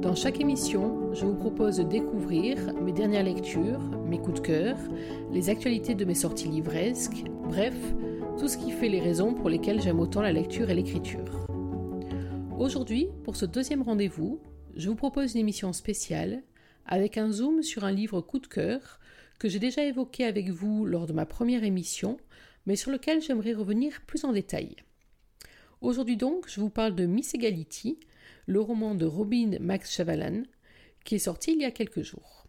Dans chaque émission, je vous propose de découvrir mes dernières lectures, mes coups de cœur, les actualités de mes sorties livresques, bref, tout ce qui fait les raisons pour lesquelles j'aime autant la lecture et l'écriture. Aujourd'hui, pour ce deuxième rendez-vous, je vous propose une émission spéciale avec un zoom sur un livre coup de cœur que j'ai déjà évoqué avec vous lors de ma première émission, mais sur lequel j'aimerais revenir plus en détail. Aujourd'hui donc, je vous parle de Miss Egality, le roman de Robin Max Chavalan, qui est sorti il y a quelques jours.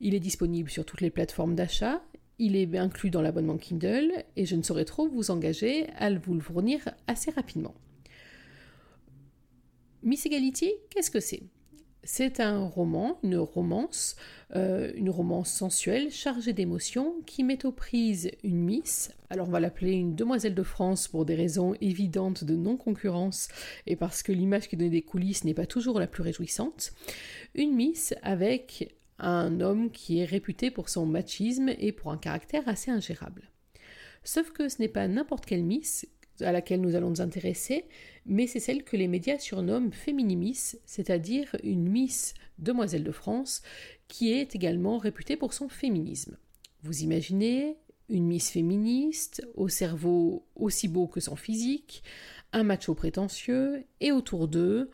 Il est disponible sur toutes les plateformes d'achat, il est inclus dans l'abonnement Kindle, et je ne saurais trop vous engager à vous le fournir assez rapidement. Miss Egality, qu'est-ce que c'est? C'est un roman, une romance, euh, une romance sensuelle, chargée d'émotions, qui met aux prises une Miss, alors on va l'appeler une demoiselle de France pour des raisons évidentes de non-concurrence et parce que l'image qui donne des coulisses n'est pas toujours la plus réjouissante, une Miss avec un homme qui est réputé pour son machisme et pour un caractère assez ingérable. Sauf que ce n'est pas n'importe quelle Miss à laquelle nous allons nous intéresser, mais c'est celle que les médias surnomment Féminimis, c'est-à-dire une Miss Demoiselle de France, qui est également réputée pour son féminisme. Vous imaginez une Miss féministe, au cerveau aussi beau que son physique, un macho prétentieux, et autour d'eux,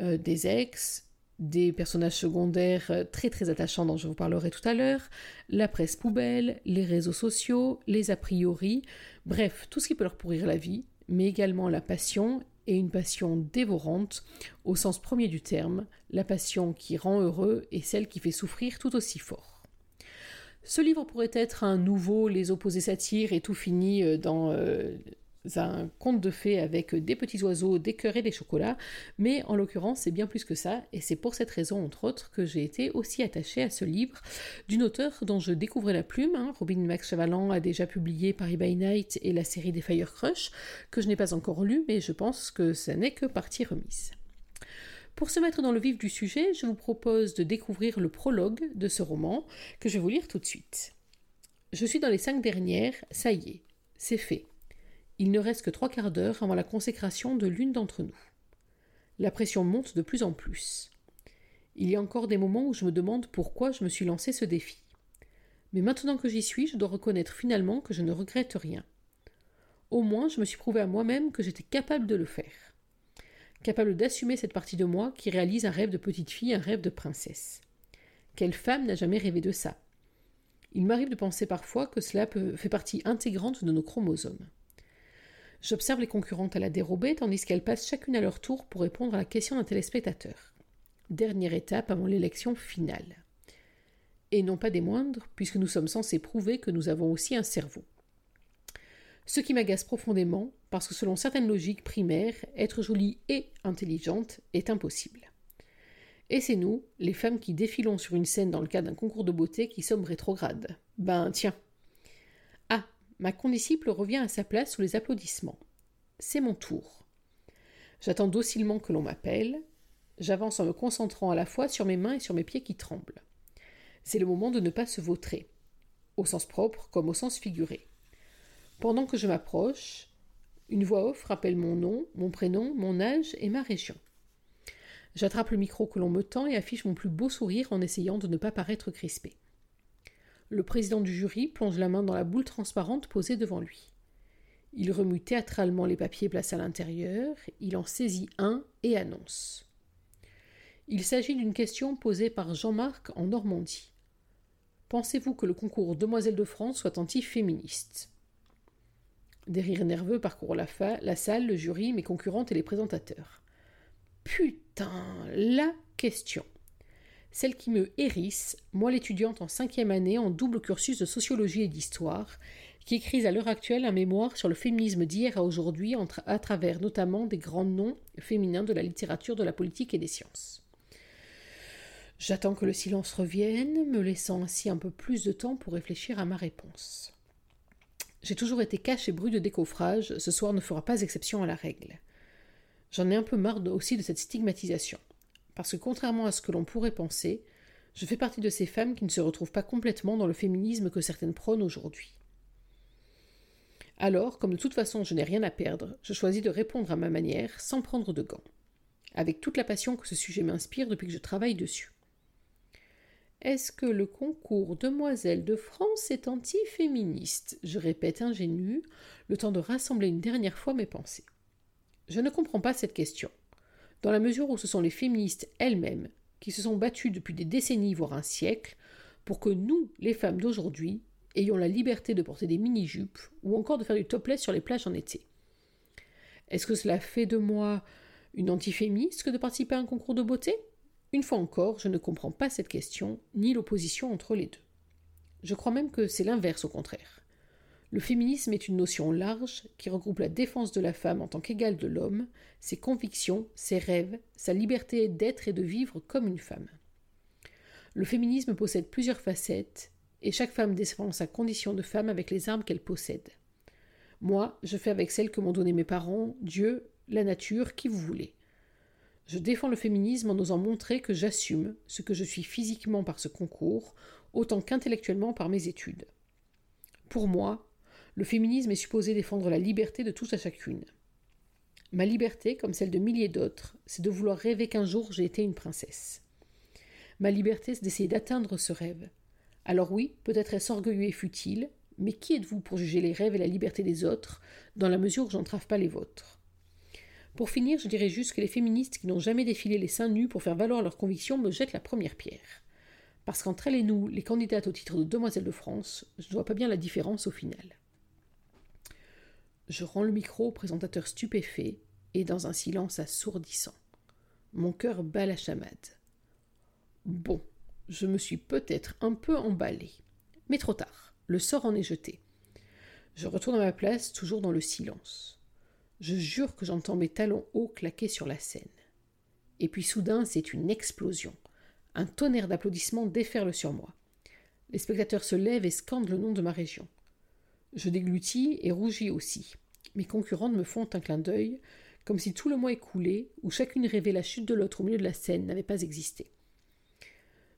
euh, des ex, des personnages secondaires euh, très très attachants dont je vous parlerai tout à l'heure, la presse poubelle, les réseaux sociaux, les a priori, bref, tout ce qui peut leur pourrir la vie, mais également la passion, et une passion dévorante, au sens premier du terme, la passion qui rend heureux et celle qui fait souffrir tout aussi fort. Ce livre pourrait être un nouveau Les opposés s'attirent et tout fini euh, dans euh, un conte de fées avec des petits oiseaux, des cœurs et des chocolats, mais en l'occurrence c'est bien plus que ça, et c'est pour cette raison entre autres que j'ai été aussi attachée à ce livre d'une auteure dont je découvrais la plume. Hein. Robin Max a déjà publié Paris by Night et la série des Fire Crush, que je n'ai pas encore lu, mais je pense que ça n'est que partie remise. Pour se mettre dans le vif du sujet, je vous propose de découvrir le prologue de ce roman que je vais vous lire tout de suite. Je suis dans les cinq dernières, ça y est, c'est fait. Il ne reste que trois quarts d'heure avant la consécration de l'une d'entre nous. La pression monte de plus en plus. Il y a encore des moments où je me demande pourquoi je me suis lancé ce défi. Mais maintenant que j'y suis, je dois reconnaître finalement que je ne regrette rien. Au moins, je me suis prouvé à moi-même que j'étais capable de le faire. Capable d'assumer cette partie de moi qui réalise un rêve de petite fille, un rêve de princesse. Quelle femme n'a jamais rêvé de ça? Il m'arrive de penser parfois que cela fait partie intégrante de nos chromosomes. J'observe les concurrentes à la dérobée tandis qu'elles passent chacune à leur tour pour répondre à la question d'un téléspectateur. Dernière étape avant l'élection finale. Et non pas des moindres, puisque nous sommes censés prouver que nous avons aussi un cerveau. Ce qui m'agace profondément, parce que selon certaines logiques primaires, être jolie et intelligente est impossible. Et c'est nous, les femmes qui défilons sur une scène dans le cadre d'un concours de beauté, qui sommes rétrogrades. Ben tiens, Ma condisciple revient à sa place sous les applaudissements. C'est mon tour. J'attends docilement que l'on m'appelle. J'avance en me concentrant à la fois sur mes mains et sur mes pieds qui tremblent. C'est le moment de ne pas se vautrer, au sens propre comme au sens figuré. Pendant que je m'approche, une voix off rappelle mon nom, mon prénom, mon âge et ma région. J'attrape le micro que l'on me tend et affiche mon plus beau sourire en essayant de ne pas paraître crispé. Le président du jury plonge la main dans la boule transparente posée devant lui. Il remue théâtralement les papiers placés à l'intérieur, il en saisit un et annonce. Il s'agit d'une question posée par Jean-Marc en Normandie. Pensez-vous que le concours Demoiselle de France soit anti-féministe? Des rires nerveux parcourent la, la salle, le jury, mes concurrentes et les présentateurs. Putain, la question celle qui me hérisse, moi l'étudiante en cinquième année en double cursus de sociologie et d'histoire, qui écrit à l'heure actuelle un mémoire sur le féminisme d'hier à aujourd'hui à travers notamment des grands noms féminins de la littérature, de la politique et des sciences. J'attends que le silence revienne, me laissant ainsi un peu plus de temps pour réfléchir à ma réponse. J'ai toujours été cache et brut de décoffrage, ce soir ne fera pas exception à la règle. J'en ai un peu marre aussi de cette stigmatisation parce que contrairement à ce que l'on pourrait penser, je fais partie de ces femmes qui ne se retrouvent pas complètement dans le féminisme que certaines prônent aujourd'hui. Alors, comme de toute façon je n'ai rien à perdre, je choisis de répondre à ma manière sans prendre de gants. avec toute la passion que ce sujet m'inspire depuis que je travaille dessus. Est-ce que le concours Demoiselles de France est anti-féministe? Je répète ingénu, le temps de rassembler une dernière fois mes pensées. Je ne comprends pas cette question, dans la mesure où ce sont les féministes elles-mêmes qui se sont battues depuis des décennies, voire un siècle, pour que nous, les femmes d'aujourd'hui, ayons la liberté de porter des mini-jupes ou encore de faire du topless sur les plages en été. Est-ce que cela fait de moi une antiféministe que de participer à un concours de beauté? Une fois encore, je ne comprends pas cette question, ni l'opposition entre les deux. Je crois même que c'est l'inverse au contraire. Le féminisme est une notion large qui regroupe la défense de la femme en tant qu'égale de l'homme, ses convictions, ses rêves, sa liberté d'être et de vivre comme une femme. Le féminisme possède plusieurs facettes, et chaque femme défend sa condition de femme avec les armes qu'elle possède. Moi, je fais avec celles que m'ont données mes parents, Dieu, la nature, qui vous voulez. Je défends le féminisme en osant montrer que j'assume ce que je suis physiquement par ce concours, autant qu'intellectuellement par mes études. Pour moi, le féminisme est supposé défendre la liberté de tous à chacune. Ma liberté, comme celle de milliers d'autres, c'est de vouloir rêver qu'un jour j'ai été une princesse. Ma liberté, c'est d'essayer d'atteindre ce rêve. Alors oui, peut-être est-ce orgueilleux et futile, mais qui êtes-vous pour juger les rêves et la liberté des autres, dans la mesure où j'entrave pas les vôtres? Pour finir, je dirais juste que les féministes qui n'ont jamais défilé les seins nus pour faire valoir leurs convictions me jettent la première pierre. Parce qu'entre elles et nous, les candidates au titre de Demoiselle de France, je ne vois pas bien la différence au final. Je rends le micro au présentateur stupéfait et dans un silence assourdissant. Mon cœur bat la chamade. Bon, je me suis peut-être un peu emballé. Mais trop tard, le sort en est jeté. Je retourne à ma place, toujours dans le silence. Je jure que j'entends mes talons hauts claquer sur la scène. Et puis soudain, c'est une explosion. Un tonnerre d'applaudissements déferle sur moi. Les spectateurs se lèvent et scandent le nom de ma région. Je déglutis et rougis aussi. Mes concurrentes me font un clin d'œil, comme si tout le mois écoulé, où chacune rêvait la chute de l'autre au milieu de la scène, n'avait pas existé.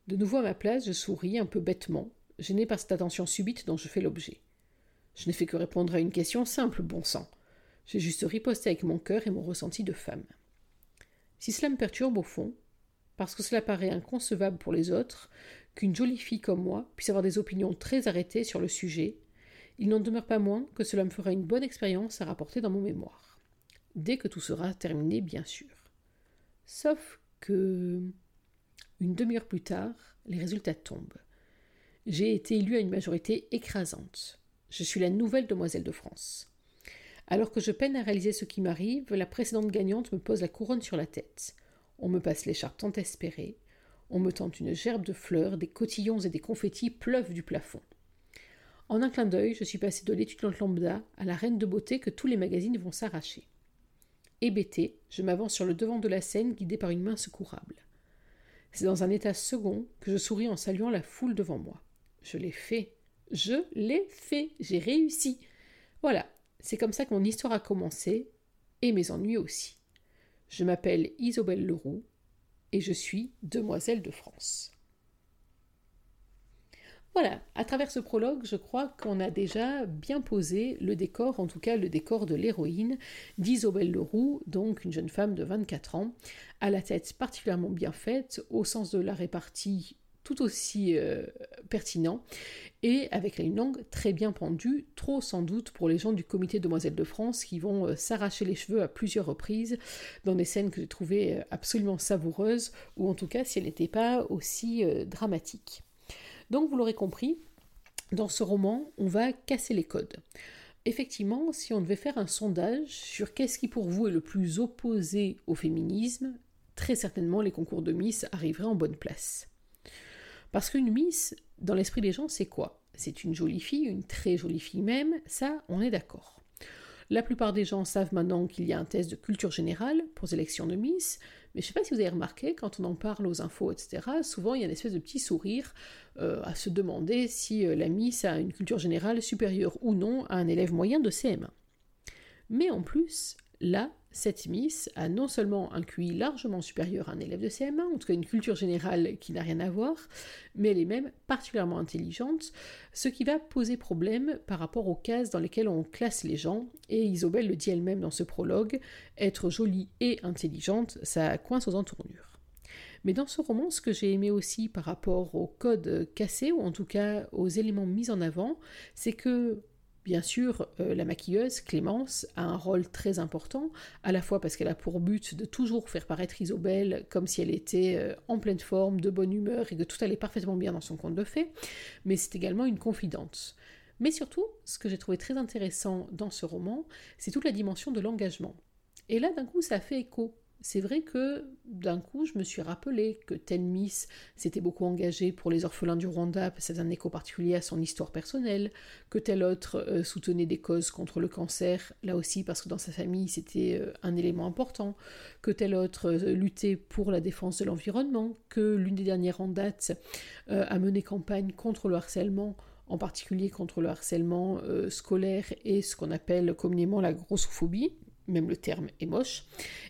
De nouveau à ma place, je souris un peu bêtement, gêné par cette attention subite dont je fais l'objet. Je n'ai fait que répondre à une question simple, bon sang. J'ai juste riposté avec mon cœur et mon ressenti de femme. Si cela me perturbe au fond, parce que cela paraît inconcevable pour les autres, qu'une jolie fille comme moi puisse avoir des opinions très arrêtées sur le sujet, il n'en demeure pas moins que cela me fera une bonne expérience à rapporter dans mon mémoire. Dès que tout sera terminé, bien sûr. Sauf que. Une demi-heure plus tard, les résultats tombent. J'ai été élue à une majorité écrasante. Je suis la nouvelle demoiselle de France. Alors que je peine à réaliser ce qui m'arrive, la précédente gagnante me pose la couronne sur la tête. On me passe l'écharpe tant espérée. On me tente une gerbe de fleurs, des cotillons et des confettis pleuvent du plafond. En un clin d'œil, je suis passée de l'étudiante lambda à la reine de beauté que tous les magazines vont s'arracher. Hébété, je m'avance sur le devant de la scène guidée par une main secourable. C'est dans un état second que je souris en saluant la foule devant moi. Je l'ai fait. Je l'ai fait. J'ai réussi. Voilà, c'est comme ça que mon histoire a commencé, et mes ennuis aussi. Je m'appelle Isobel Leroux, et je suis demoiselle de France. Voilà, à travers ce prologue, je crois qu'on a déjà bien posé le décor, en tout cas le décor de l'héroïne d'Isobel Leroux, donc une jeune femme de 24 ans, à la tête particulièrement bien faite, au sens de la répartie tout aussi euh, pertinent, et avec une langue très bien pendue, trop sans doute pour les gens du comité Demoiselles de France qui vont euh, s'arracher les cheveux à plusieurs reprises dans des scènes que j'ai trouvées euh, absolument savoureuses, ou en tout cas si elle n'était pas aussi dramatique. Donc vous l'aurez compris, dans ce roman, on va casser les codes. Effectivement, si on devait faire un sondage sur qu'est-ce qui pour vous est le plus opposé au féminisme, très certainement les concours de Miss arriveraient en bonne place. Parce qu'une Miss, dans l'esprit des gens, c'est quoi? C'est une jolie fille, une très jolie fille même, ça, on est d'accord. La plupart des gens savent maintenant qu'il y a un test de culture générale pour sélection de Miss, mais je ne sais pas si vous avez remarqué, quand on en parle aux infos, etc., souvent il y a une espèce de petit sourire euh, à se demander si euh, la Miss a une culture générale supérieure ou non à un élève moyen de CM1. Mais en plus, là, cette Miss a non seulement un QI largement supérieur à un élève de CM1, en tout cas une culture générale qui n'a rien à voir, mais elle est même particulièrement intelligente, ce qui va poser problème par rapport aux cases dans lesquelles on classe les gens, et Isobel le dit elle-même dans ce prologue, être jolie et intelligente, ça coince aux entournures. Mais dans ce roman, ce que j'ai aimé aussi par rapport au code cassé, ou en tout cas aux éléments mis en avant, c'est que Bien sûr, euh, la maquilleuse, Clémence, a un rôle très important, à la fois parce qu'elle a pour but de toujours faire paraître Isobel comme si elle était euh, en pleine forme, de bonne humeur et que tout allait parfaitement bien dans son conte de fées, mais c'est également une confidente. Mais surtout, ce que j'ai trouvé très intéressant dans ce roman, c'est toute la dimension de l'engagement. Et là, d'un coup, ça fait écho c'est vrai que d'un coup, je me suis rappelé que Miss s'était beaucoup engagé pour les orphelins du Rwanda, c'est un écho particulier à son histoire personnelle, que tel autre euh, soutenait des causes contre le cancer, là aussi parce que dans sa famille c'était euh, un élément important, que tel autre euh, luttait pour la défense de l'environnement, que l'une des dernières en date a mené campagne contre le harcèlement en particulier contre le harcèlement scolaire et ce qu'on appelle communément la grossophobie, même le terme est moche.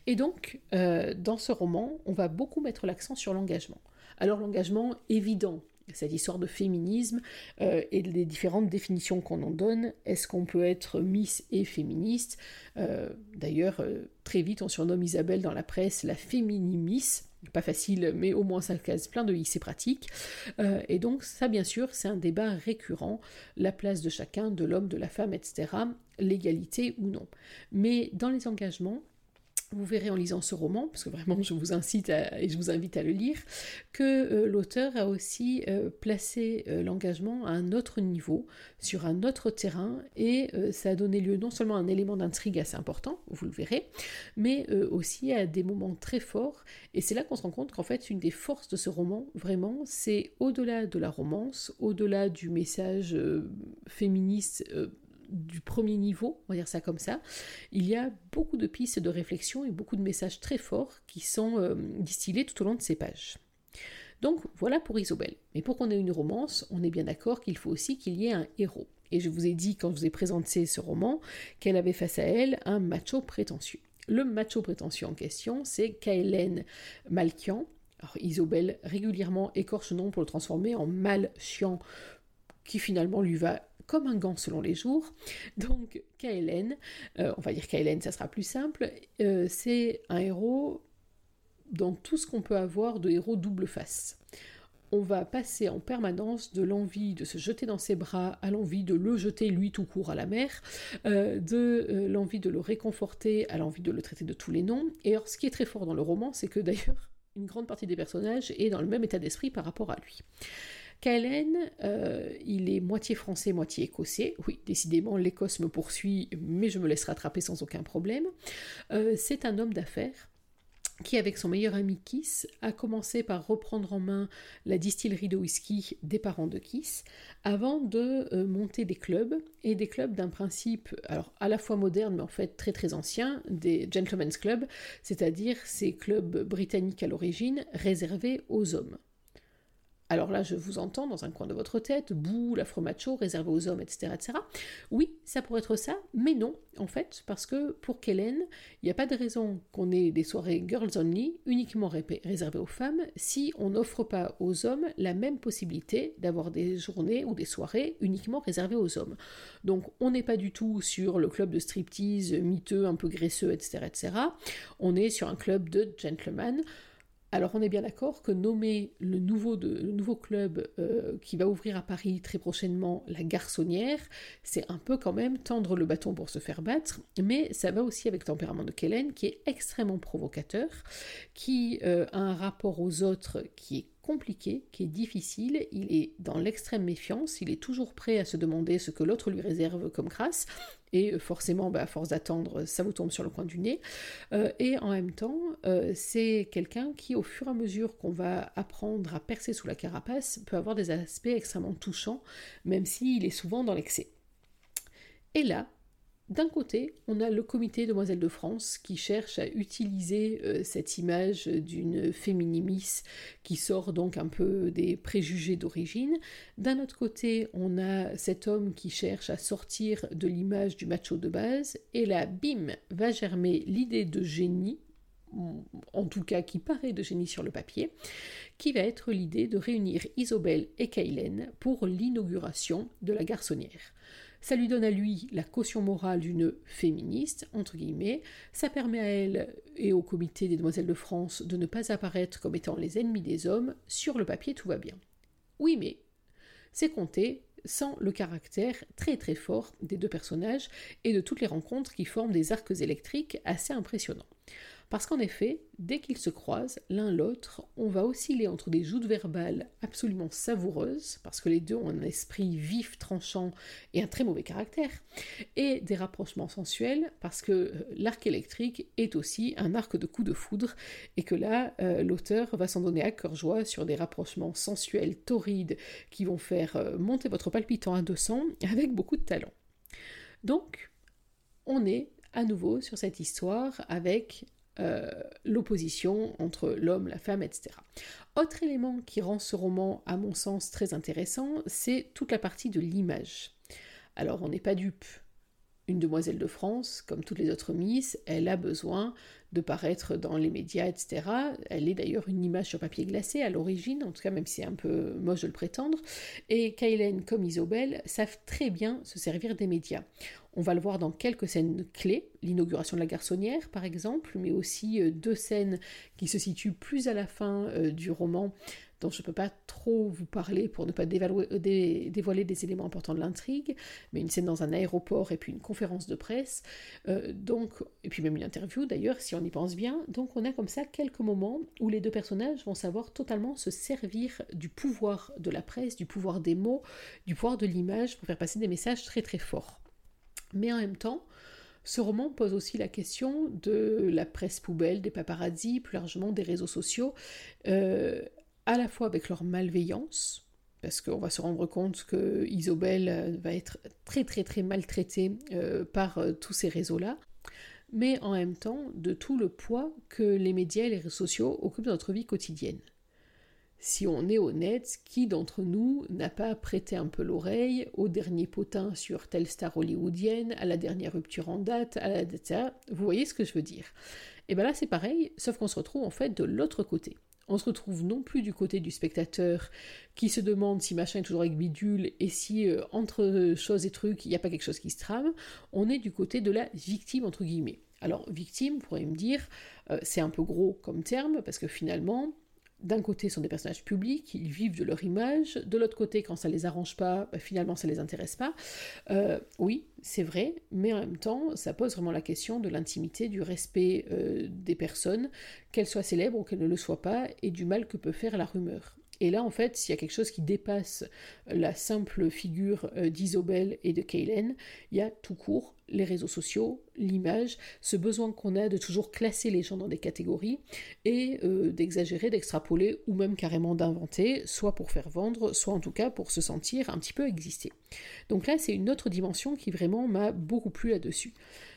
Et donc, euh, dans ce roman, on va beaucoup mettre l'accent sur l'engagement. Alors l'engagement évident, cette histoire de féminisme euh, et les différentes définitions qu'on en donne. Est-ce qu'on peut être Miss et féministe? Euh, D'ailleurs, très vite, on surnomme Isabelle dans la presse la fémini-miss. Pas facile, mais au moins ça case plein de i, c'est pratique. et donc ça, bien sûr, c'est un débat récurrent, la place de chacun, de l'homme, de la femme, etc l'égalité ou non. Mais dans les engagements, vous verrez en lisant ce roman, parce que vraiment je vous incite et je vous invite à le lire, que euh, l'auteur a aussi euh, placé euh, l'engagement à un autre niveau, sur un autre terrain, et ça a donné lieu non seulement à un élément d'intrigue assez important, vous le verrez, mais aussi à des moments très forts, et c'est là qu'on se rend compte qu'en fait une des forces de ce roman, vraiment, c'est au-delà de la romance, au-delà du message féministe du premier niveau, on va dire ça comme ça, il y a beaucoup de pistes de réflexion et beaucoup de messages très forts qui sont euh, distillés tout au long de ces pages. Donc voilà pour Isobel. Mais pour qu'on ait une romance, on est bien d'accord qu'il faut aussi qu'il y ait un héros. Et je vous ai dit quand je vous ai présenté ce roman qu'elle avait face à elle un macho prétentieux. Le macho prétentieux en question, c'est Kaelen Malkian. Alors Isobel régulièrement écorche nom pour le transformer en mal chiant qui finalement lui va comme un gant selon les jours. Donc KLN, euh, on va dire KLN, ça sera plus simple, euh, c'est un héros dans tout ce qu'on peut avoir de héros double face. On va passer en permanence de l'envie de se jeter dans ses bras à l'envie de le jeter lui tout court à la mer, euh, de l'envie de le réconforter à l'envie de le traiter de tous les noms. Et alors ce qui est très fort dans le roman, c'est que d'ailleurs une grande partie des personnages est dans le même état d'esprit par rapport à lui. Kaelen, euh, il est moitié français, moitié écossais. Oui, décidément, l'Écosse me poursuit, mais je me laisse rattraper sans aucun problème. Euh, c'est un homme d'affaires qui, avec son meilleur ami Kiss, a commencé par reprendre en main la distillerie de whisky des parents de Kiss, avant de euh, monter des clubs, et des clubs d'un principe, à la fois moderne, mais en fait très très ancien, des gentlemen's clubs, c'est-à-dire ces clubs britanniques à l'origine réservés aux hommes. Alors là, je vous entends dans un coin de votre tête, bouh, l'afro-macho réservé aux hommes, etc., etc. Oui, ça pourrait être ça, mais non, en fait, parce que pour Kellen, il n'y a pas de raison qu'on ait des soirées girls only uniquement réservées aux femmes si on n'offre pas aux hommes la même possibilité d'avoir des journées ou des soirées uniquement réservées aux hommes. Donc on n'est pas du tout sur le club de striptease miteux, un peu graisseux, etc., etc. On est sur un club de gentlemen alors on est bien d'accord que nommer le nouveau, club euh, qui va ouvrir à Paris très prochainement la Garçonnière, c'est un peu quand même tendre le bâton pour se faire battre, mais ça va aussi avec le tempérament de Kellen qui est extrêmement provocateur, qui euh, a un rapport aux autres qui est compliqué, qui est difficile, il est dans l'extrême méfiance, il est toujours prêt à se demander ce que l'autre lui réserve comme grâce, et euh, forcément, bah, à force d'attendre, ça vous tombe sur le coin du nez. Euh, et en même temps, euh, c'est quelqu'un qui, au fur et à mesure qu'on va apprendre à percer sous la carapace, peut avoir des aspects extrêmement touchants, même s'il est souvent dans l'excès. Et là, d'un côté, on a le comité Demoiselles de France qui cherche à utiliser euh, cette image d'une féminimis qui sort donc un peu des préjugés d'origine. D'un autre côté, on a cet homme qui cherche à sortir de l'image du macho de base. Et là, bim, va germer l'idée de génie en tout cas qui paraît de génie sur le papier, qui va être l'idée de réunir Isobel et Kaylen pour l'inauguration de la garçonnière. Ça lui donne à lui la caution morale d'une féministe, entre guillemets. Ça permet à elle et au comité des demoiselles de France de ne pas apparaître comme étant les ennemis des hommes. Sur le papier, tout va bien. Oui, mais c'est compté sans le caractère très très fort des deux personnages et de toutes les rencontres qui forment des arcs électriques assez impressionnants. Parce qu'en effet, dès qu'ils se croisent l'un l'autre, on va osciller entre des joutes verbales absolument savoureuses, parce que les deux ont un esprit vif, tranchant et un très mauvais caractère, et des rapprochements sensuels, parce que euh, l'arc électrique est aussi un arc de coup de foudre, et que là, euh, l'auteur va s'en donner à cœur joie sur des rapprochements sensuels, torrides, qui vont faire euh, monter votre palpitant à 200 avec beaucoup de talent. Donc, on est à nouveau sur cette histoire avec euh, l'opposition entre l'homme, la femme, etc. Autre élément qui rend ce roman, à mon sens, très intéressant, c'est toute la partie de l'image. Alors, on n'est pas dupe. Une demoiselle de France, comme toutes les autres Miss, elle a besoin de paraître dans les médias, etc. Elle est d'ailleurs une image sur papier glacé à l'origine, en tout cas même si c'est un peu moche de le prétendre. Et Kaylen comme Isobel savent très bien se servir des médias. On va le voir dans quelques scènes clés, l'inauguration de la garçonnière par exemple, mais aussi euh, deux scènes qui se situent plus à la fin euh, du roman dont je ne peux pas trop vous parler pour ne pas euh, dévoiler des éléments importants de l'intrigue, mais une scène dans un aéroport et puis une conférence de presse, donc, et puis même une interview d'ailleurs, si on y pense bien. Donc on a comme ça quelques moments où les deux personnages vont savoir totalement se servir du pouvoir de la presse, du pouvoir des mots, du pouvoir de l'image pour faire passer des messages très très forts. Mais en même temps, ce roman pose aussi la question de la presse poubelle, des paparazzi, plus largement des réseaux sociaux. Euh, à la fois avec leur malveillance, parce qu'on va se rendre compte que Isobel euh, va être très très très maltraitée euh, par tous ces réseaux-là, mais en même temps de tout le poids que les médias et les réseaux sociaux occupent dans notre vie quotidienne. Si on est honnête, qui d'entre nous n'a pas prêté un peu l'oreille au dernier potin sur telle star hollywoodienne, à la dernière rupture en date, à la data Vous voyez ce que je veux dire. Et bien là c'est pareil, sauf qu'on se retrouve en fait de l'autre côté. On se retrouve non plus du côté du spectateur qui se demande si machin est toujours avec bidule et si euh, entre choses et trucs il n'y a pas quelque chose qui se trame, on est du côté de la victime entre guillemets. Alors victime, pourriez me dire, euh, c'est un peu gros comme terme parce que finalement, d'un côté, sont des personnages publics, ils vivent de leur image, de l'autre côté, quand ça les arrange pas, bah, finalement, ça les intéresse pas. Euh, oui, c'est vrai, mais en même temps, ça pose vraiment la question de l'intimité, du respect euh, des personnes, qu'elles soient célèbres ou qu'elles ne le soient pas, et du mal que peut faire la rumeur. Et là, en fait, s'il y a quelque chose qui dépasse la simple figure euh, d'Isobel et de Kaylen, il y a tout court les réseaux sociaux, l'image, ce besoin qu'on a de toujours classer les gens dans des catégories et euh, d'exagérer, d'extrapoler ou même carrément d'inventer, soit pour faire vendre, soit en tout cas pour se sentir un petit peu exister. Donc là, c'est une autre dimension qui vraiment m'a beaucoup plu là-dessus.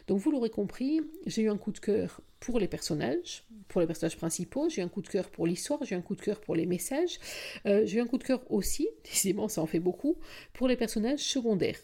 Donc vous l'aurez compris, j'ai eu un coup de cœur pour les personnages, pour les personnages principaux, j'ai eu un coup de cœur pour l'histoire, j'ai eu un coup de cœur pour les messages, euh, j'ai eu un coup de cœur aussi, décidément ça en fait beaucoup, pour les personnages secondaires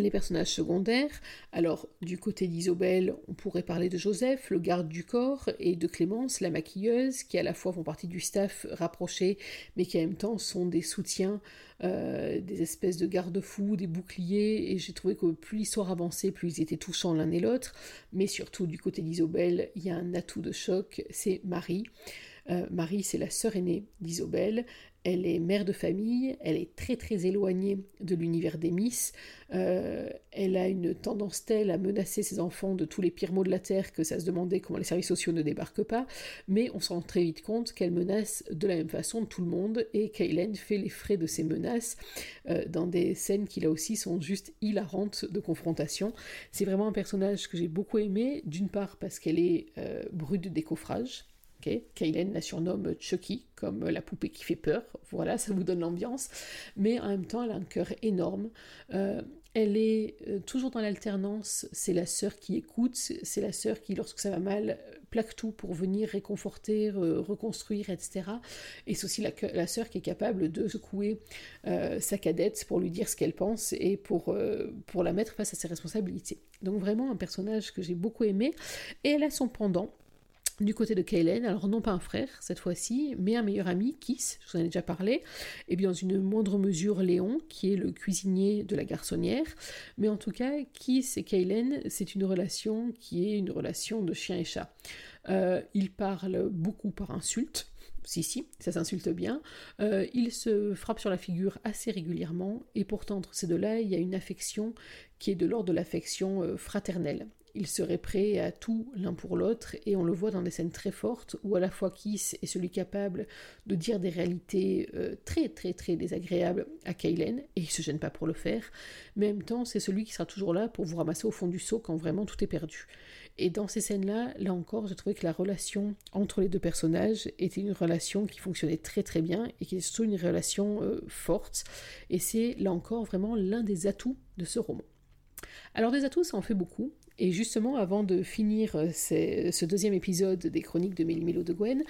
les personnages secondaires. Alors, du côté d'Isobel, on pourrait parler de Joseph, le garde du corps, et de Clémence, la maquilleuse, qui à la fois font partie du staff rapproché, mais qui en même temps sont des soutiens, euh, des espèces de garde-fous, des boucliers, et j'ai trouvé que plus l'histoire avançait, plus ils étaient touchants l'un et l'autre. Mais surtout, du côté d'Isobel, il y a un atout de choc, c'est Marie. Euh, Marie, c'est la sœur aînée d'Isobel. Elle est mère de famille, elle est très très éloignée de l'univers des Miss. Euh, elle a une tendance telle à menacer ses enfants de tous les pires maux de la terre que ça se demandait comment les services sociaux ne débarquent pas. Mais on se rend très vite compte qu'elle menace de la même façon tout le monde et Kaylen fait les frais de ces menaces euh, dans des scènes qui là aussi sont juste hilarantes de confrontation. C'est vraiment un personnage que j'ai beaucoup aimé, d'une part parce qu'elle est brute de décoffrage Kaylen la surnomme Chucky, comme la poupée qui fait peur. Voilà, ça vous donne l'ambiance. Mais en même temps, elle a un cœur énorme. Euh, elle est euh, toujours dans l'alternance, c'est la sœur qui écoute, c'est la sœur qui, lorsque ça va mal, plaque tout pour venir réconforter, reconstruire, etc. Et c'est aussi la, sœur qui est capable de secouer euh, sa cadette pour lui dire ce qu'elle pense et pour, euh, pour la mettre face à ses responsabilités. Donc vraiment un personnage que j'ai beaucoup aimé. Et elle a son pendant du côté de Kaylen, alors non pas un frère cette fois-ci, mais un meilleur ami, Kiss, je vous en ai déjà parlé, et bien dans une moindre mesure Léon, qui est le cuisinier de la garçonnière, mais en tout cas, Kiss et Kaylen, c'est une relation qui est une relation de chien et chat. Euh, ils parlent beaucoup par insulte, si si, ça s'insulte bien, euh, ils se frappent sur la figure assez régulièrement, et pourtant entre ces deux-là, il y a une affection qui est de l'ordre de l'affection euh, fraternelle ils seraient prêts à tout l'un pour l'autre, et on le voit dans des scènes très fortes où à la fois Kiss est celui capable de dire des réalités euh, très très très désagréables à Kaylen, et il se gêne pas pour le faire, mais en même temps c'est celui qui sera toujours là pour vous ramasser au fond du seau quand vraiment tout est perdu. Et dans ces scènes-là, là encore, je trouvais que la relation entre les deux personnages était une relation qui fonctionnait très très bien et qui est surtout une relation euh, forte. Et c'est là encore vraiment l'un des atouts de ce roman. Alors des atouts, ça en fait beaucoup. Et justement, avant de finir euh, ce deuxième épisode des chroniques de Méli-Mélo de Gwen,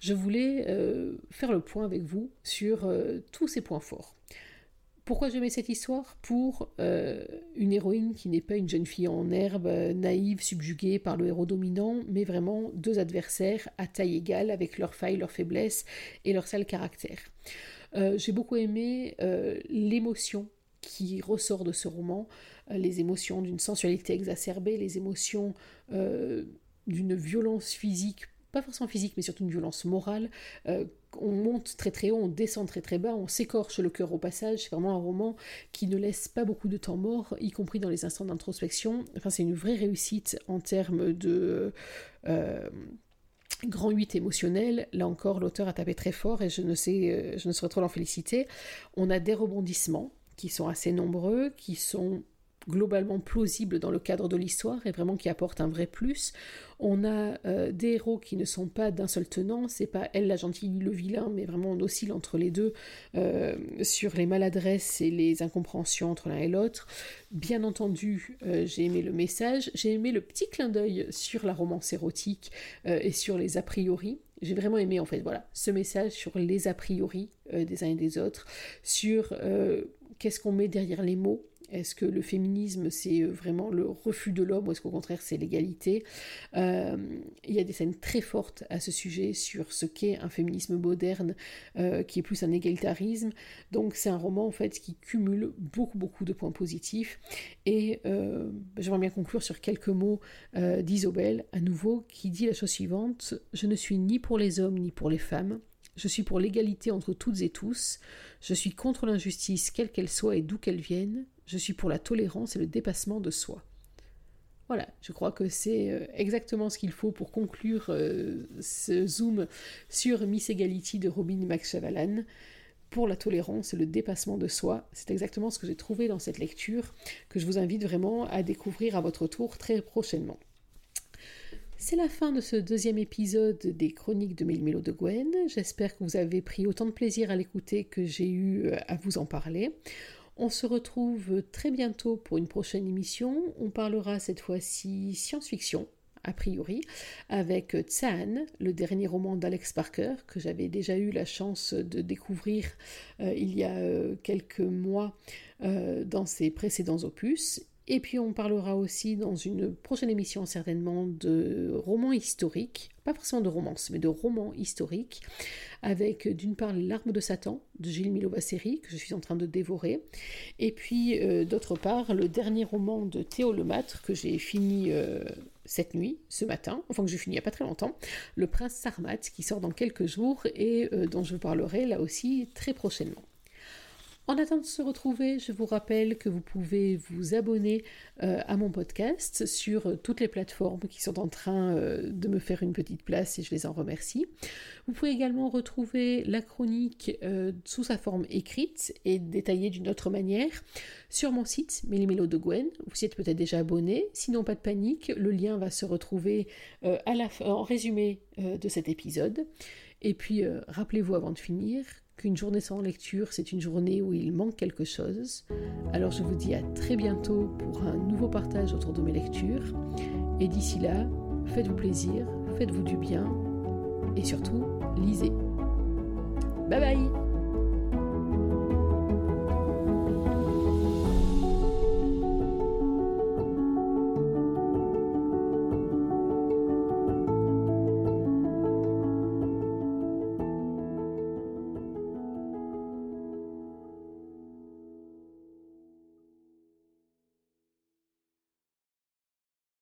je voulais euh, faire le point avec vous sur euh, tous ces points forts. Pourquoi mets cette histoire? Pour une héroïne qui n'est pas une jeune fille en herbe, naïve, subjuguée par le héros dominant, mais vraiment deux adversaires à taille égale, avec leurs failles, leurs faiblesses et leur sale caractère. J'ai beaucoup aimé l'émotion qui ressort de ce roman, euh, les émotions d'une sensualité exacerbée, les émotions euh, d'une violence physique, pas forcément physique, mais surtout une violence morale. Euh, on monte très très haut, on descend très très bas, on s'écorche le cœur au passage. C'est vraiment un roman qui ne laisse pas beaucoup de temps mort, y compris dans les instants d'introspection. Enfin, c'est une vraie réussite en termes de grand 8 émotionnel, là encore l'auteur a tapé très fort et je ne sais, je ne saurais trop l'en féliciter. On a des rebondissements qui sont assez nombreux, qui sont globalement plausibles dans le cadre de l'histoire et vraiment qui apportent un vrai plus. On a euh, des héros qui ne sont pas d'un seul tenant, c'est pas elle la gentille, le vilain, mais vraiment on oscille entre les deux euh, sur les maladresses et les incompréhensions entre l'un et l'autre. Bien entendu, euh, j'ai aimé le message, j'ai aimé le petit clin d'œil sur la romance érotique et sur les a priori. J'ai vraiment aimé en fait voilà ce message sur les a priori des uns et des autres, sur qu'est-ce qu'on met derrière les mots? Est-ce que le féminisme, c'est euh, vraiment le refus de l'homme ou est-ce qu'au contraire, c'est l'égalité? Euh, Il y a des scènes très fortes à ce sujet sur ce qu'est un féminisme moderne, euh, qui est plus un égalitarisme. Donc c'est un roman, fait, qui cumule beaucoup, beaucoup de points positifs. Et j'aimerais bien conclure sur quelques mots d'Isobel, à nouveau, qui dit la chose suivante. Je ne suis ni pour les hommes ni pour les femmes. Je suis pour l'égalité entre toutes et tous. Je suis contre l'injustice, quelle qu'elle soit et d'où qu'elle vienne. Je suis pour la tolérance et le dépassement de soi. Voilà, je crois que c'est euh, exactement ce qu'il faut pour conclure euh, ce zoom sur Miss Egality de Robin McChavalan. Pour la tolérance et le dépassement de soi, c'est exactement ce que j'ai trouvé dans cette lecture que je vous invite vraiment à découvrir à votre tour très prochainement. C'est la fin de ce deuxième épisode des Chroniques de Mélo de Gwen. J'espère que vous avez pris autant de plaisir à l'écouter que j'ai eu euh, à vous en parler. On se retrouve très bientôt pour une prochaine émission. On parlera cette fois-ci science-fiction, a priori, avec Tsan, le dernier roman d'Alex Parker, que j'avais déjà eu la chance de découvrir euh, il y a euh, quelques mois dans ses précédents opus. Et puis on parlera aussi dans une prochaine émission certainement de romans historiques, pas forcément de romance, mais de romans historiques, avec d'une part Les larmes de Satan de Gilles Milovaceri, que je suis en train de dévorer, et puis euh, d'autre part le dernier roman de Théo Lemâtre que j'ai fini euh, cette nuit, ce matin, enfin que j'ai fini il n'y a pas très longtemps, Le Prince Sarmat, qui sort dans quelques jours. Et euh, dont je parlerai là aussi très prochainement. En attendant de se retrouver, je vous rappelle que vous pouvez vous abonner euh, à mon podcast sur euh, toutes les plateformes qui sont en train euh, de me faire une petite place et je les en remercie. Vous pouvez également retrouver la chronique sous sa forme écrite et détaillée d'une autre manière sur mon site Mélimélo de Gwen. Vous y êtes peut-être déjà abonné, sinon pas de panique, le lien va se retrouver en résumé de cet épisode. Et puis rappelez-vous avant de finir qu'une journée sans lecture, c'est une journée où il manque quelque chose. Alors je vous dis à très bientôt pour un nouveau partage autour de mes lectures. Et d'ici là, faites-vous plaisir, faites-vous du bien et surtout, lisez. Bye bye